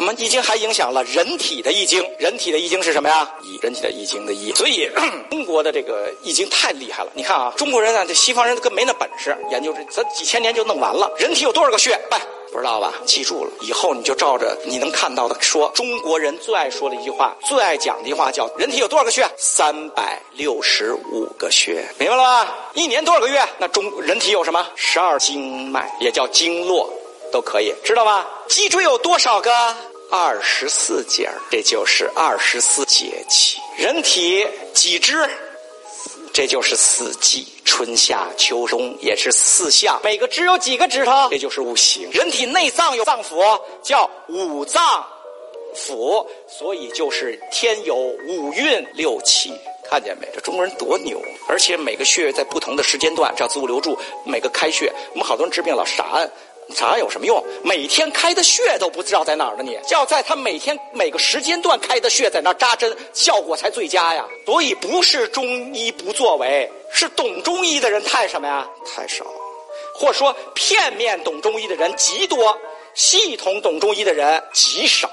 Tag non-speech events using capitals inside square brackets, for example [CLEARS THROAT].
我们易经还影响了人体的易经，人体的易经是什么呀？易，人体的易经的易。所以 [CLEARS THROAT] 中国的这个易经太厉害了。你看啊，中国人啊，这西方人跟没那本事，研究这咱几千年就弄完了。人体有多少个穴？拜。不知道吧？记住了，以后你就照着你能看到的说。中国人最爱说的一句话，最爱讲的一句话叫“人体有多少个穴？三百六十五个穴”，明白了吧？一年多少个月？那中人体有什么？十二经脉，也叫经络，都可以，知道吧？脊椎有多少个？二十四节儿这就是二十四节气。人体几肢？这就是四季，春夏秋冬也是四象。每个指有几个指头？这就是五行。人体内脏有脏腑，叫五脏腑，所以就是天有五运六气。看见没？这中国人多牛！而且每个穴位在不同的时间段，叫子午流注，每个开穴。我们好多人治病老傻按。啥有什么用？每天开的穴都不知道在哪儿呢？你要在他每天每个时间段开的穴在那儿扎针，效果才最佳呀。所以不是中医不作为，是懂中医的人太什么呀？太少，或说片面懂中医的人极多，系统懂中医的人极少。